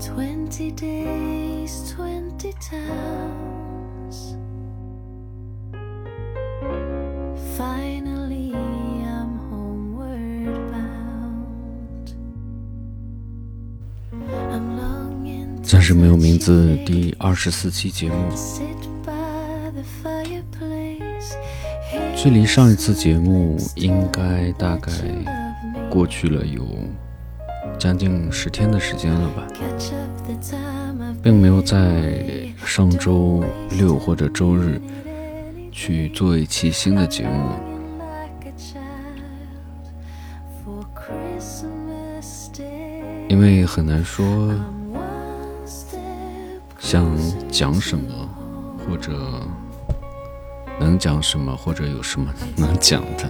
Twenty days, twenty towns. Finally, I'm homeward bound. I'm longing 暂时没有名字第二十四期节目，to sit by the fireplace. 距离上一次节目应该大概.过去了有将近十天的时间了吧并没有在上周六或者周日去做一期新的节目。因为很难说想讲什么，或者能讲什么，或者有什么能讲的。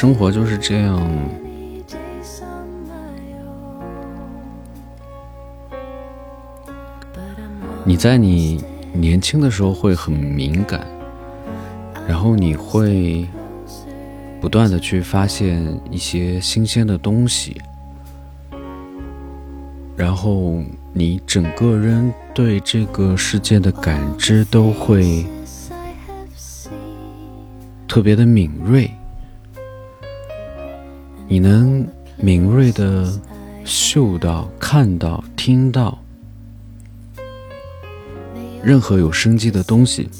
生活就是这样，你在你年轻的时候会很敏感，然后你会不断的去发现一些新鲜的东西，然后你整个人对这个世界的感知都会特别的敏锐，你能敏锐的嗅到看到听到任何有生机的东西。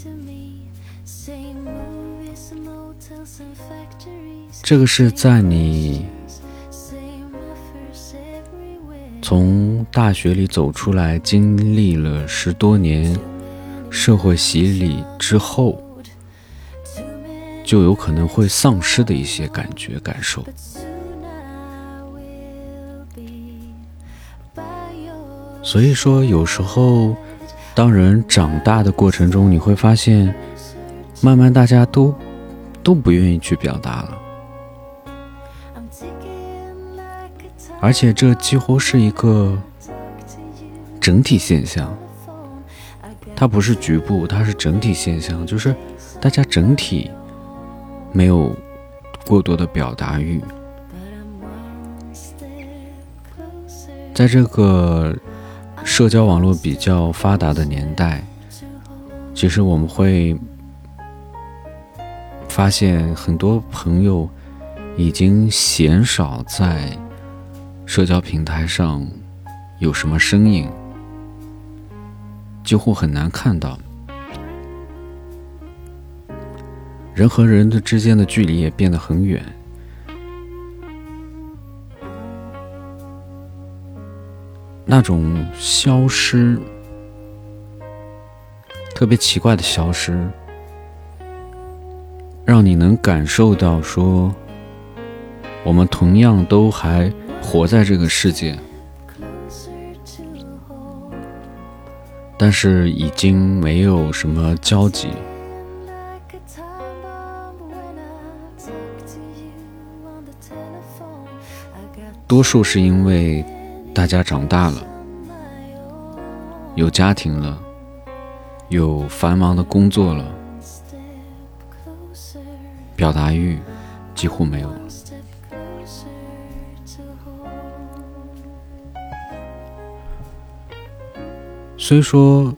这个是在你从大学里走出来经历了十多年社会洗礼之后就有可能会丧失的一些感觉感受。所以说，有时候当人长大的过程中，你会发现，慢慢大家都都不愿意去表达了，而且这几乎是一个整体现象，它不是局部，它是整体现象，就是大家整体没有过多的表达欲。在这个社交网络比较发达的年代，其实我们会发现很多朋友已经鲜少在社交平台上有什么身影，几乎很难看到。人和人的之间的距离也变得很远。那种消失特别奇怪的消失让你能感受到说我们同样都还活在这个世界但是已经没有什么交集。多数是因为大家长大了，有家庭了，有繁忙的工作了，表达欲几乎没有了。虽说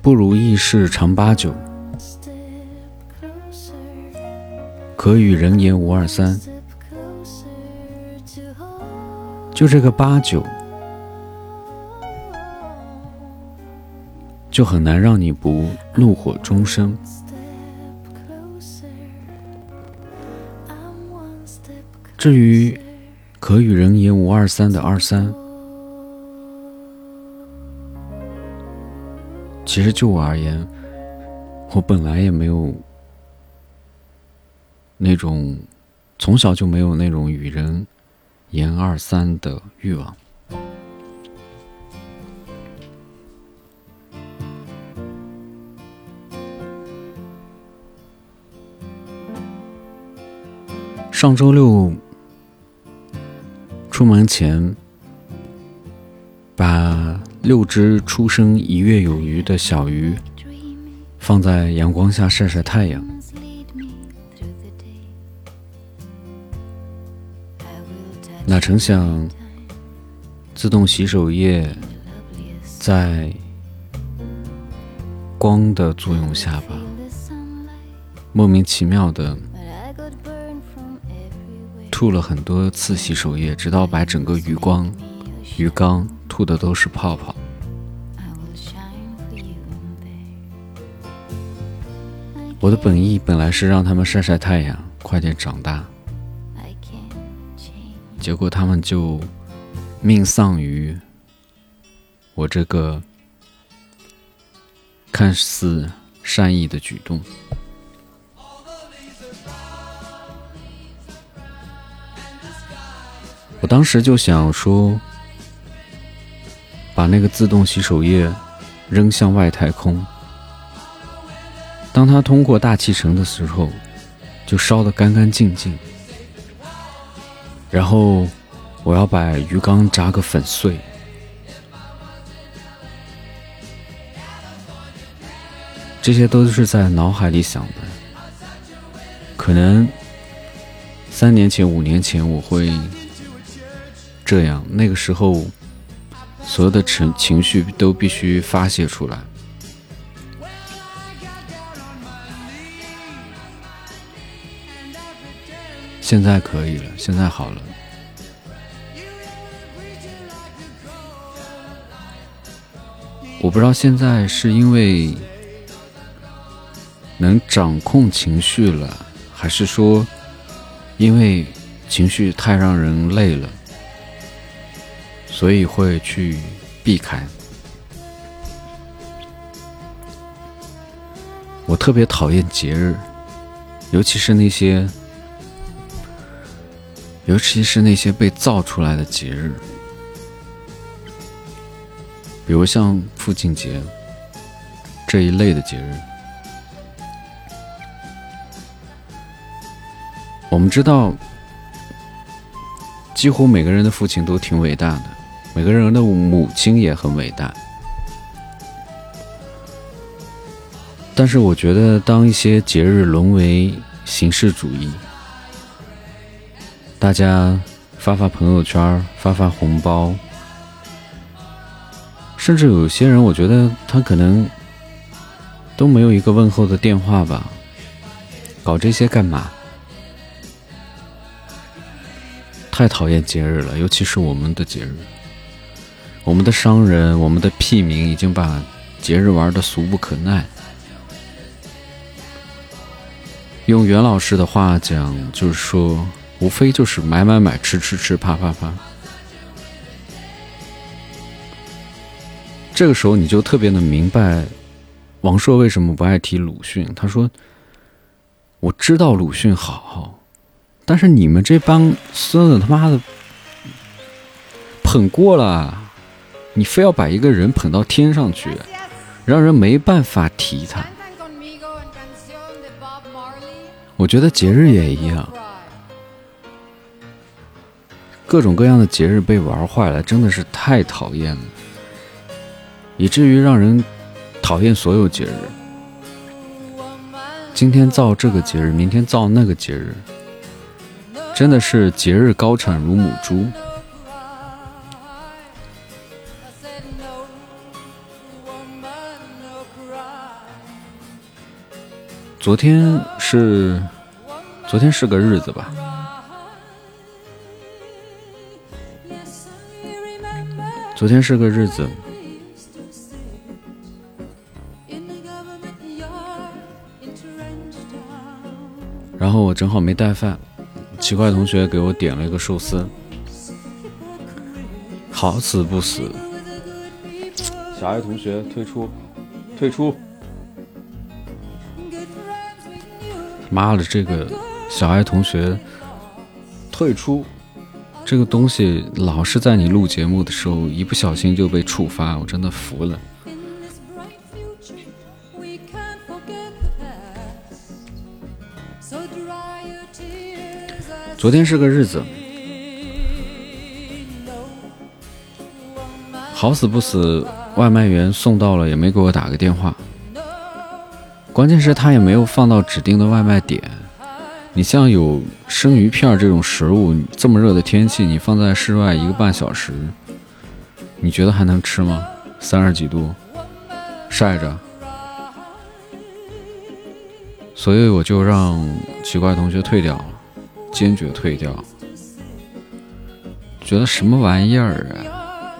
不如意事常八九，可与人言无二三。就这个八九，就很难让你不怒火中生。至于可与人言无二三的二三，其实就我而言，我本来也没有那种从小就没有那种与人言二三的欲望。上周六出门前，把六只出生一月有余的小鱼放在阳光下晒晒太阳。哪成想，自动洗手液在光的作用下吧，莫名其妙的吐了很多次洗手液，直到把整个鱼缸鱼缸吐的都是泡泡。我的本意本来是让他们晒晒太阳，快点长大。结果他们就命丧于我这个看似善意的举动。我当时就想说，把那个自动洗手液扔向外太空，当它通过大气层的时候，就烧得干干净净。然后，我要把鱼缸砸个粉碎。这些都是在脑海里想的。可能三年前、五年前我会这样，那个时候所有的情情绪都必须发泄出来。现在可以了，现在好了。我不知道现在是因为能掌控情绪了，还是说因为情绪太让人累了，所以会去避开。我特别讨厌节日，尤其是那些。尤其是那些被造出来的节日，比如像父亲节这一类的节日。我们知道，几乎每个人的父亲都挺伟大的，每个人的母亲也很伟大。但是，我觉得当一些节日沦为形式主义，大家发发朋友圈，发发红包，甚至有些人，我觉得他可能都没有一个问候的电话吧？搞这些干嘛？太讨厌节日了，尤其是我们的节日。我们的商人，我们的屁民已经把节日玩的俗不可耐。用袁老师的话讲，就是说。无非就是买买买，吃吃吃，啪啪啪。这个时候你就特别的明白，王朔为什么不爱提鲁迅。他说：“我知道鲁迅好，但是你们这帮孙子他妈的捧过了，你非要把一个人捧到天上去，让人没办法提他。”我觉得节日也一样。各种各样的节日被玩坏了，真的是太讨厌了，以至于让人讨厌所有节日。今天造这个节日，明天造那个节日，真的是节日高产如母猪。昨天是，昨天是个日子吧。昨天是个日子，然后我正好没带饭，奇怪同学给我点了一个寿司，好死不死，小爱同学退出，退出，妈的，这个小爱同学退出。这个东西老是在你录节目的时候一不小心就被触发，我真的服了。昨天是个日子，好死不死，外卖员送到了也没给我打个电话，关键是他也没有放到指定的外卖点。你像有生鱼片这种食物，这么热的天气，你放在室外一个半小时，你觉得还能吃吗？三十几度，晒着。所以我就让奇怪同学退掉了，坚决退掉。觉得什么玩意儿啊？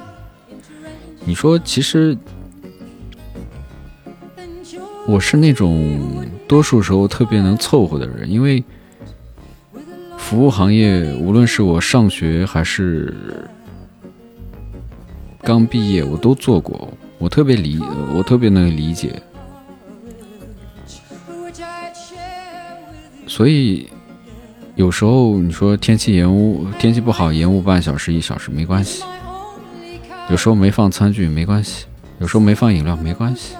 你说，其实我是那种多数时候特别能凑合的人，因为服务行业，无论是我上学还是刚毕业，我都做过，我特别理，我特别能理解。所以，有时候你说天气延误，天气不好延误半小时一小时没关系。有时候没放餐具没关系，有时候没放饮料没关系。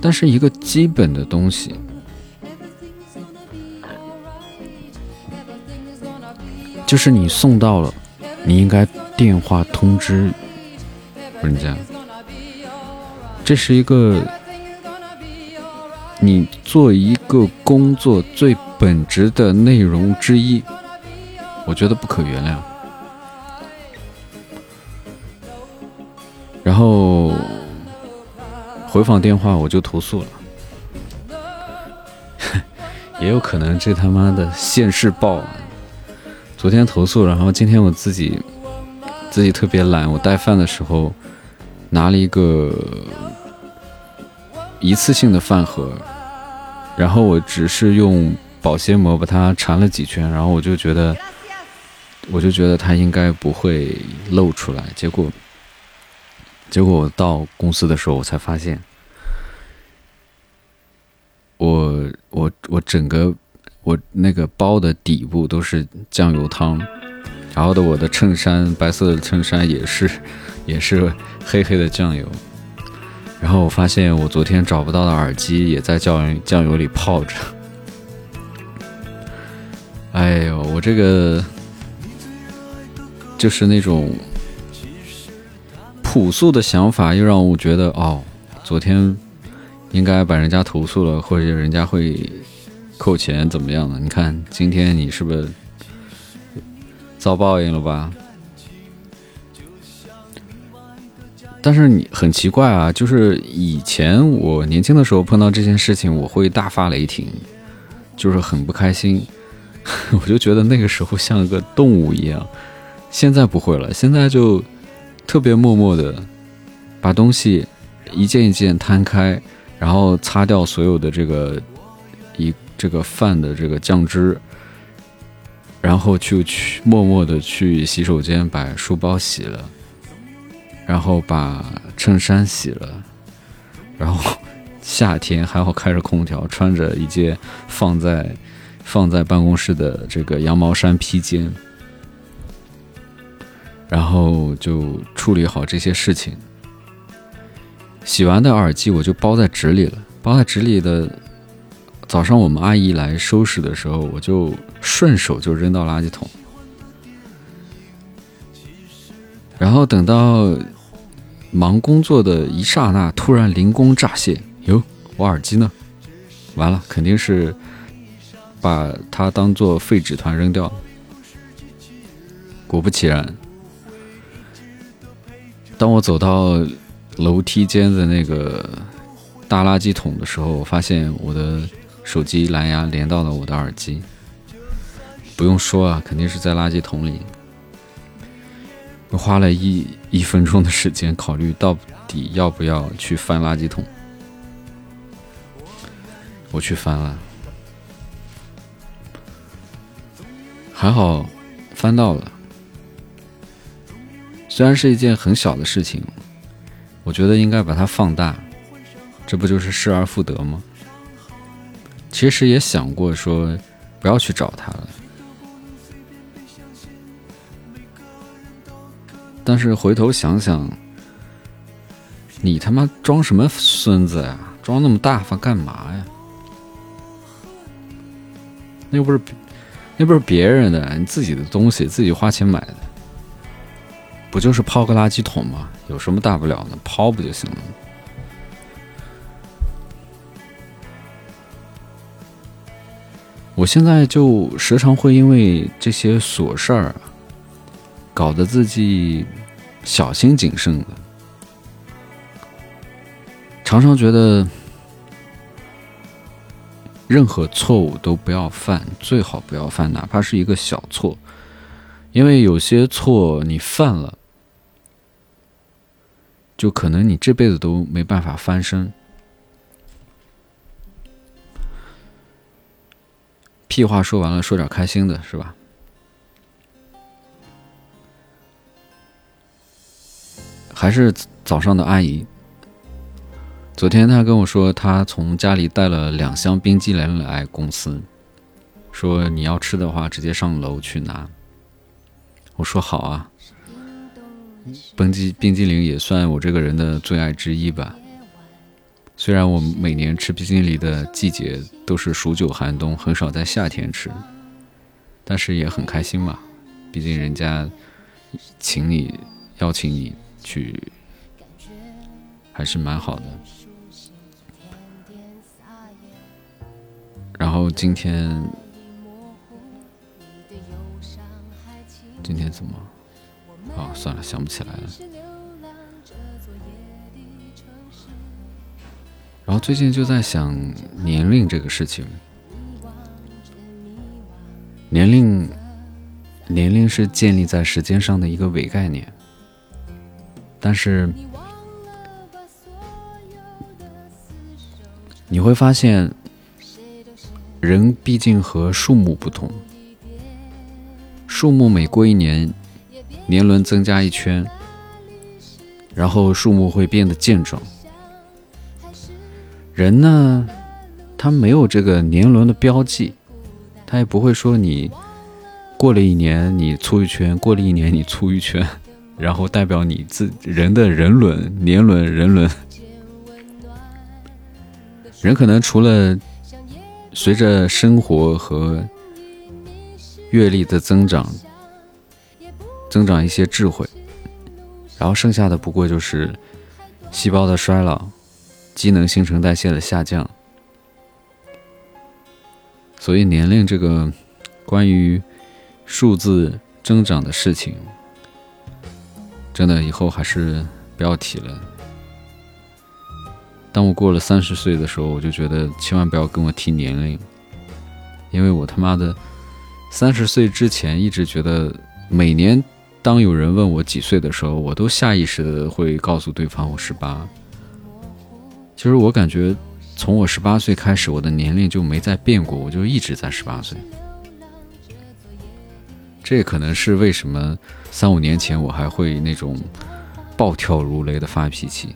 但是一个基本的东西，就是你送到了，你应该电话通知人家。这是一个。你做一个工作最本质的内容之一，我觉得不可原谅。然后回访电话我就投诉了，也有可能这他妈的现世报。昨天投诉，然后今天我自己自己特别懒，我带饭的时候拿了一个。一次性的饭盒，然后我只是用保鲜膜把它缠了几圈，然后我就觉得，我就觉得它应该不会漏出来。结果，结果我到公司的时候，我才发现，我我我整个我那个包的底部都是酱油汤，然后的我的衬衫白色的衬衫也是 也是黑黑的酱油。然后我发现，我昨天找不到的耳机也在酱油酱油里泡着。哎呦，我这个就是那种朴素的想法，又让我觉得，哦，昨天应该把人家投诉了，或者人家会扣钱，怎么样的？你看，今天你是不是遭报应了吧？但是你很奇怪啊，就是以前我年轻的时候碰到这件事情，我会大发雷霆，就是很不开心，我就觉得那个时候像个动物一样。现在不会了，现在就特别默默的把东西一件一件摊开，然后擦掉所有的这个一这个饭的这个酱汁，然后就去默默的去洗手间把书包洗了。然后把衬衫洗了，然后夏天还好开着空调，穿着一件放在放在办公室的这个羊毛衫披肩，然后就处理好这些事情。洗完的耳机我就包在纸里了，包在纸里的。早上我们阿姨来收拾的时候，我就顺手就扔到垃圾桶，然后等到。忙工作的一刹那，突然灵光乍现，哟，我耳机呢？完了，肯定是把它当做废纸团扔掉。果不其然，当我走到楼梯间的那个大垃圾桶的时候，我发现我的手机蓝牙连到了我的耳机。不用说啊，肯定是在垃圾桶里。我花了一一分钟的时间考虑到底要不要去翻垃圾桶。我去翻了，还好翻到了。虽然是一件很小的事情，我觉得应该把它放大，这不就是失而复得吗？其实也想过说不要去找他了。但是回头想想，你他妈装什么孙子呀？装那么大方干嘛呀？那又不是，那不是别人的，你自己的东西，自己花钱买的，不就是抛个垃圾桶吗？有什么大不了的？抛不就行了？我现在就时常会因为这些琐事儿，搞得自己小心谨慎的，常常觉得任何错误都不要犯，最好不要犯，哪怕是一个小错，因为有些错你犯了，就可能你这辈子都没办法翻身。屁话说完了，说点开心的，是吧？还是早上的阿姨。昨天她跟我说，她从家里带了两箱冰激凌来公司，说你要吃的话，直接上楼去拿。我说好啊，冰激冰激凌也算我这个人的最爱之一吧。虽然我每年吃冰激凌的季节都是数九寒冬，很少在夏天吃，但是也很开心嘛。毕竟人家请你邀请你去，还是蛮好的。然后今天，今天怎么？哦，算了，想不起来了。然后最近就在想年龄这个事情，年龄，年龄是建立在时间上的一个伪概念，但是你会发现，人毕竟和树木不同，树木每过一年，年轮增加一圈，然后树木会变得健壮。人呢，他没有这个年轮的标记，他也不会说你过了一年你粗一圈，过了一年你粗一圈，然后代表你自人的人轮、年轮、人轮。人可能除了随着生活和阅历的增长，增长一些智慧，然后剩下的不过就是细胞的衰老。机能、新陈代谢的下降，所以年龄这个关于数字增长的事情，真的以后还是不要提了。当我过了三十岁的时候，我就觉得千万不要跟我提年龄，因为我他妈的三十岁之前一直觉得，每年当有人问我几岁的时候，我都下意识的会告诉对方我十八。其实我感觉，从我十八岁开始，我的年龄就没再变过，我就一直在十八岁。这也可能是为什么三五年前我还会那种暴跳如雷的发脾气。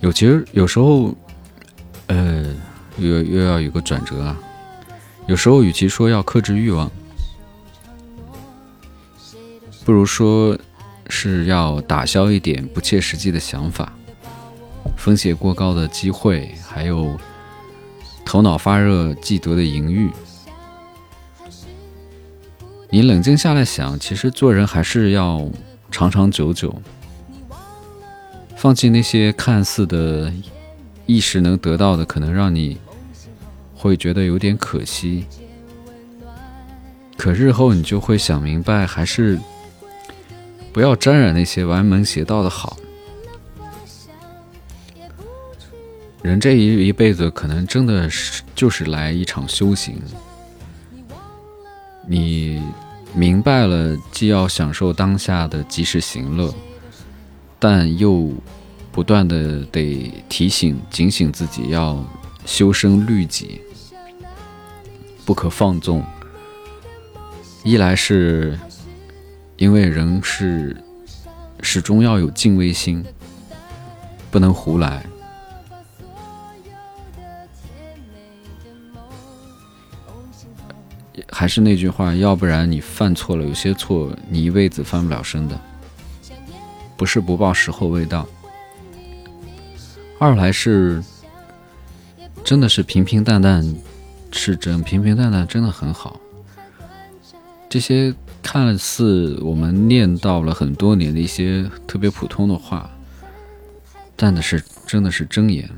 有其实有时候，呃，又又要有个转折啊。有时候与其说要克制欲望，不如说。是要打消一点不切实际的想法，风险过高的机会，还有头脑发热既得的淫欲。你冷静下来想，其实做人还是要长长久久，放弃那些看似的一时能得到的，可能让你会觉得有点可惜。可日后你就会想明白，还是。不要沾染那些歪门邪道的好。人这一一辈子，可能真的是就是来一场修行。你明白了，既要享受当下的及时行乐，但又不断的得提醒、警醒自己，要修身律己，不可放纵。一来是。因为人是始终要有敬畏心，不能胡来。还是那句话，要不然你犯错了，有些错你一辈子翻不了身的。不是不报，时候未到。二来是，真的是平平淡淡是真，平平淡淡真的很好。这些。看似我们念到了很多年的一些特别普通的话，但的是真的是真言。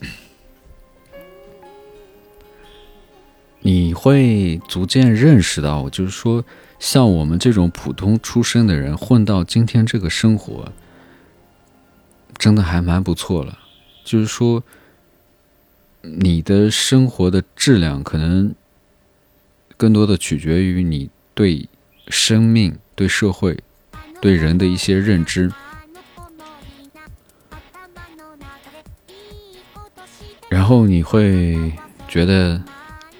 你会逐渐认识到，就是说，像我们这种普通出身的人，混到今天这个生活，真的还蛮不错了。就是说，你的生活的质量可能更多的取决于你对生命、对社会、对人的一些认知。然后你会觉得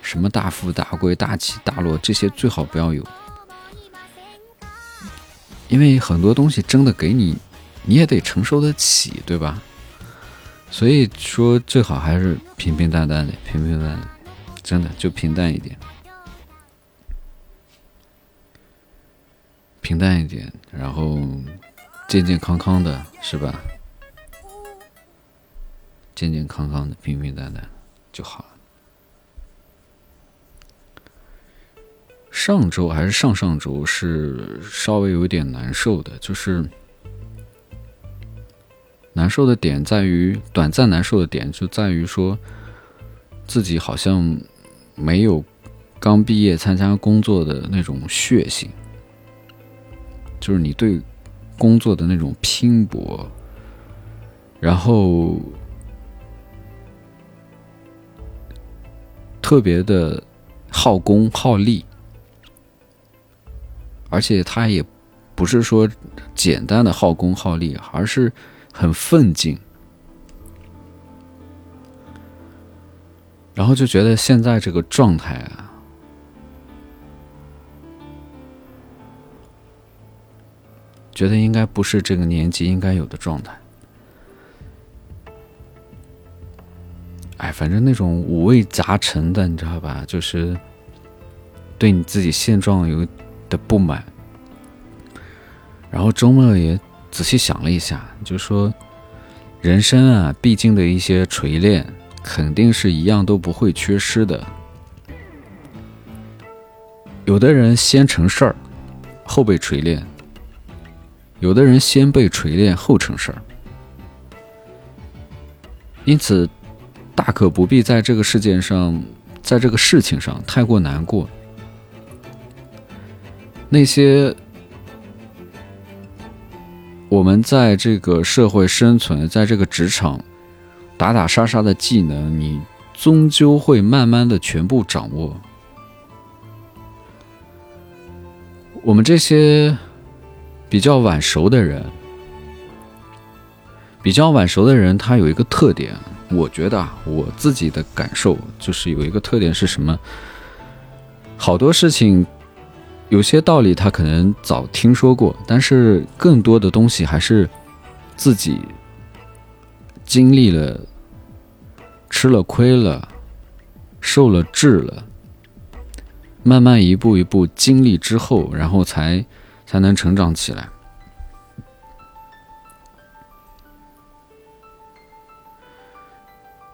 什么大富大贵、大起大落这些最好不要有，因为很多东西真的给你，你也得承受得起，对吧？所以说最好还是平平淡淡的，平平淡淡，真的就平淡一点，平淡一点，然后健健康康的，是吧？健健康康的，平平淡淡就好了。上周还是上上周是稍微有点难受的，就是难受的点在于短暂难受的点就在于说自己好像没有刚毕业参加工作的那种血性，就是你对工作的那种拼搏，然后。特别的耗功耗力，而且他也不是说简单的耗功耗力，而是很奋进。然后就觉得现在这个状态啊，觉得应该不是这个年纪应该有的状态。哎，反正那种五味杂陈的，你知道吧？就是对你自己现状有的不满。然后周末也仔细想了一下，就说人生啊，毕竟的一些锤炼，肯定是一样都不会缺失的。有的人先成事儿，后被锤炼；有的人先被锤炼，后成事儿。因此。大可不必在这个世界上，在这个事情上太过难过。那些我们在这个社会生存，在这个职场打打杀杀的技能，你终究会慢慢的全部掌握。我们这些比较晚熟的人，比较晚熟的人，他有一个特点。我觉得啊，我自己的感受就是有一个特点是什么？好多事情，有些道理他可能早听说过，但是更多的东西还是自己经历了、吃了亏了、受了制了，慢慢一步一步经历之后，然后才才能成长起来。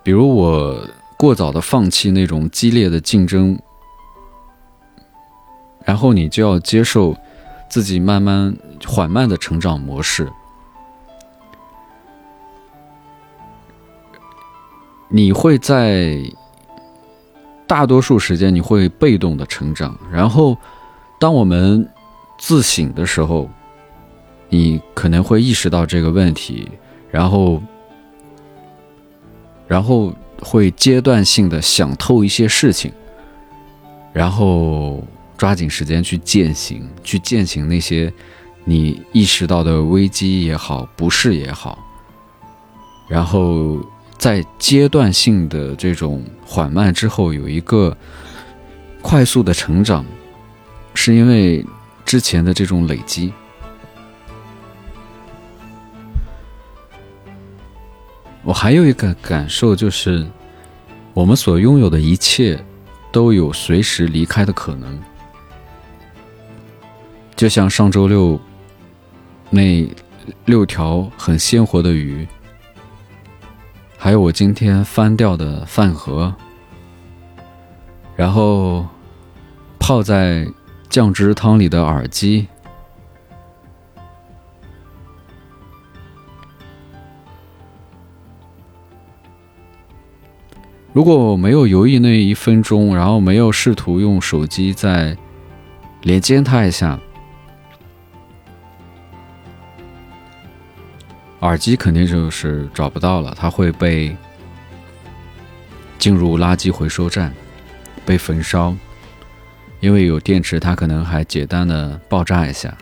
比如我过早的放弃那种激烈的竞争，然后你就要接受自己慢慢缓慢的成长模式。你会在大多数时间你会被动的成长，然后当我们自省的时候，你可能会意识到这个问题，然后。然后会阶段性的想透一些事情，然后抓紧时间去践行，去践行那些你意识到的危机也好，不适也好。然后在阶段性的这种缓慢之后，有一个快速的成长，是因为之前的这种累积。我还有一个感受，就是我们所拥有的一切都有随时离开的可能。就像上周六那六条很鲜活的鱼，还有我今天翻掉的饭盒，然后泡在酱汁汤里的耳机。如果我没有犹豫那一分钟，然后没有试图用手机再连接它一下，耳机肯定就是找不到了，它会被进入垃圾回收站，被焚烧。因为有电池，它可能还简单的爆炸一下。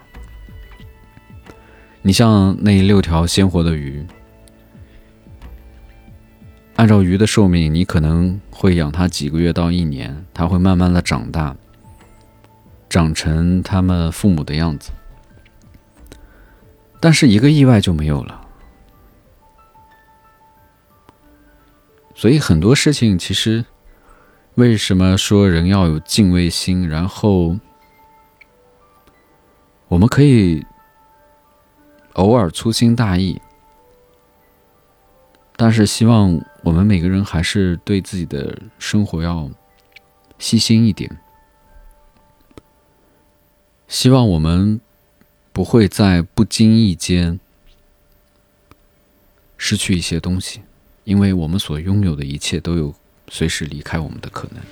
你像那六条鲜活的鱼，按照鱼的寿命，你可能会养它几个月到一年，它会慢慢的长大，长成它们父母的样子。但是一个意外就没有了。所以很多事情其实。为什么说人要有敬畏心？然后，我们可以偶尔粗心大意，但是希望我们每个人还是对自己的生活要细心一点。希望我们不会在不经意间失去一些东西，因为我们所拥有的一切都有。随时离开我们的可能。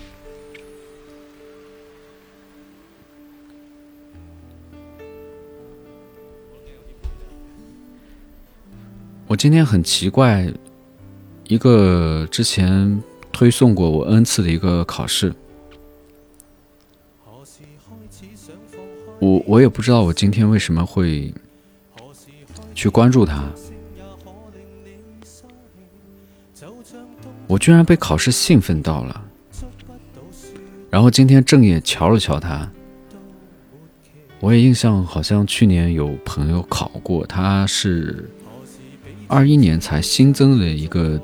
我今天很奇怪，一个之前推送过我 N 次的一个考试，我我也不知道我今天为什么会去关注他。我居然被考试兴奋到了，然后今天正眼瞧了瞧他，我也印象好像去年有朋友考过，他是二一年才新增的一个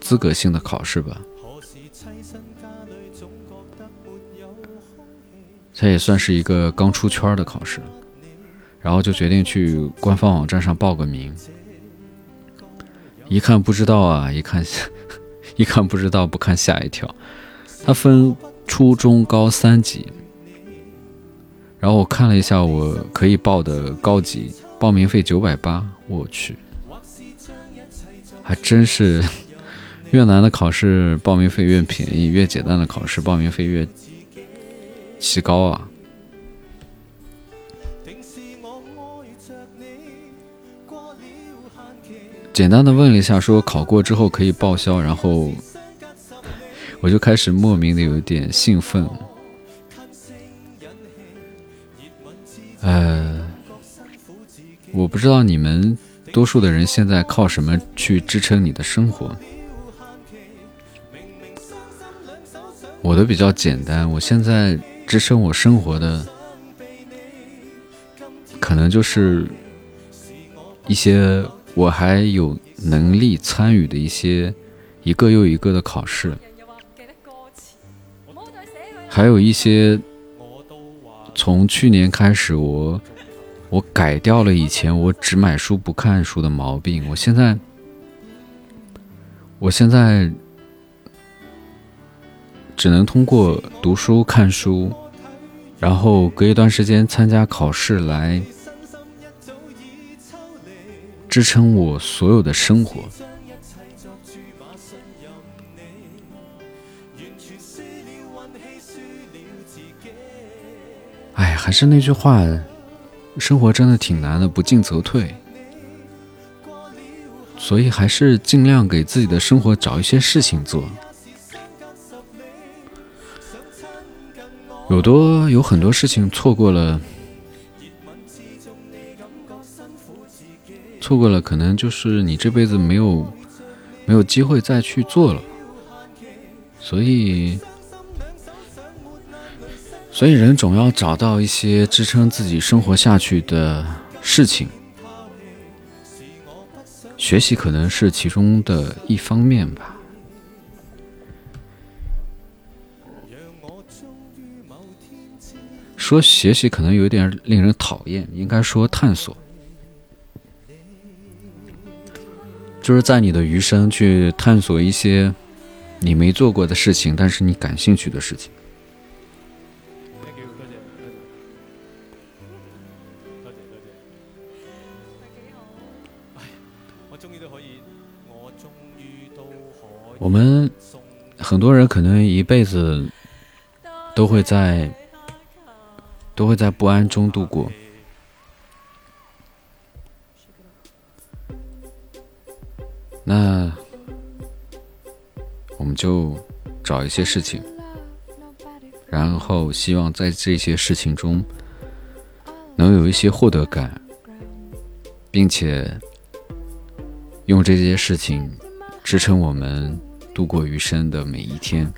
资格性的考试吧，他也算是一个刚出圈的考试，然后就决定去官方网站上报个名，一看不知道啊，一看。一看不知道，不看吓一跳。它分初中高三级，然后我看了一下，我可以报的高级，报名费九百八。我去，还真是越难的考试报名费越便宜，越简单的考试报名费越奇高啊。简单的问了一下，说考过之后可以报销，然后我就开始莫名的有一点兴奋。呃，我不知道你们多数的人现在靠什么去支撑你的生活？我的比较简单，我现在支撑我生活的，可能就是一些。我还有能力参与的一些一个又一个的考试，还有一些从去年开始，我我改掉了以前我只买书不看书的毛病。我现在，我现在只能通过读书看书，然后隔一段时间参加考试来。支撑我所有的生活。哎，还是那句话，生活真的挺难的，不进则退。所以还是尽量给自己的生活找一些事情做。有多有很多事情错过了。错过了，可能就是你这辈子没有没有机会再去做了。所以，所以人总要找到一些支撑自己生活下去的事情。学习可能是其中的一方面吧。说学习可能有点令人讨厌，应该说探索。就是在你的余生去探索一些你没做过的事情，但是你感兴趣的事情。我们很多人可能一辈子都会在都会在不安中度过。那我们就找一些事情，然后希望在这些事情中能有一些获得感，并且用这些事情支撑我们度过余生的每一天。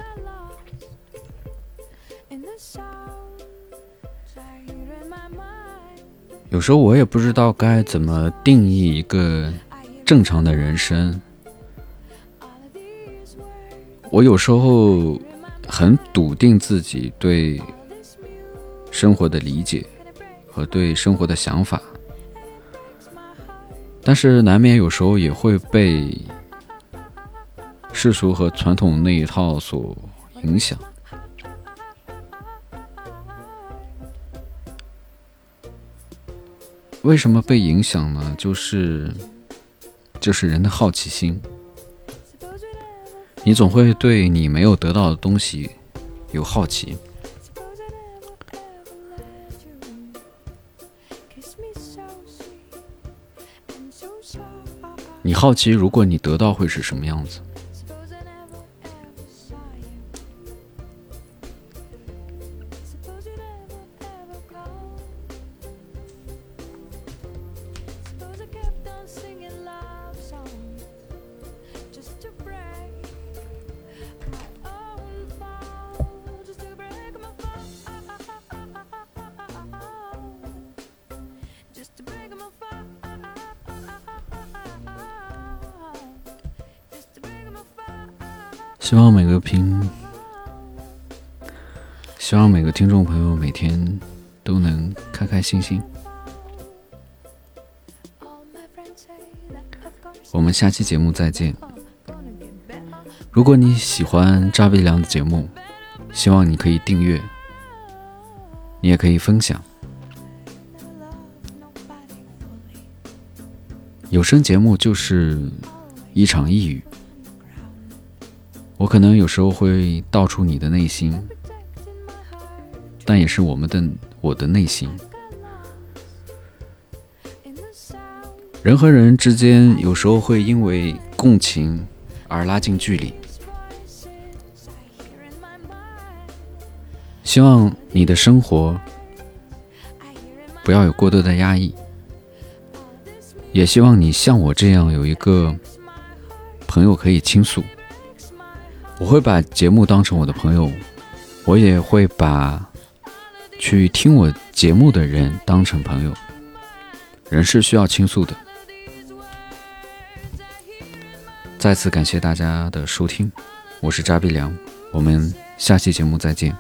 有时候我也不知道该怎么定义一个。正常的人生，我有时候很笃定自己对生活的理解和对生活的想法，但是难免有时候也会被世俗和传统那一套所影响。为什么被影响呢？就是。就是人的好奇心，你总会对你没有得到的东西有好奇。你好奇，如果你得到会是什么样子？希望每个听，希望每个听众朋友每天都能开开心心。我们下期节目再见。如果你喜欢扎维良的节目，希望你可以订阅，你也可以分享。有声节目就是一场一语。可能有时候会道出你的内心，但也是我们的我的内心。人和人之间有时候会因为共情而拉近距离。希望你的生活不要有过多的压抑，也希望你像我这样有一个朋友可以倾诉。我会把节目当成我的朋友，我也会把去听我节目的人当成朋友。人是需要倾诉的。再次感谢大家的收听，我是扎碧良，我们下期节目再见。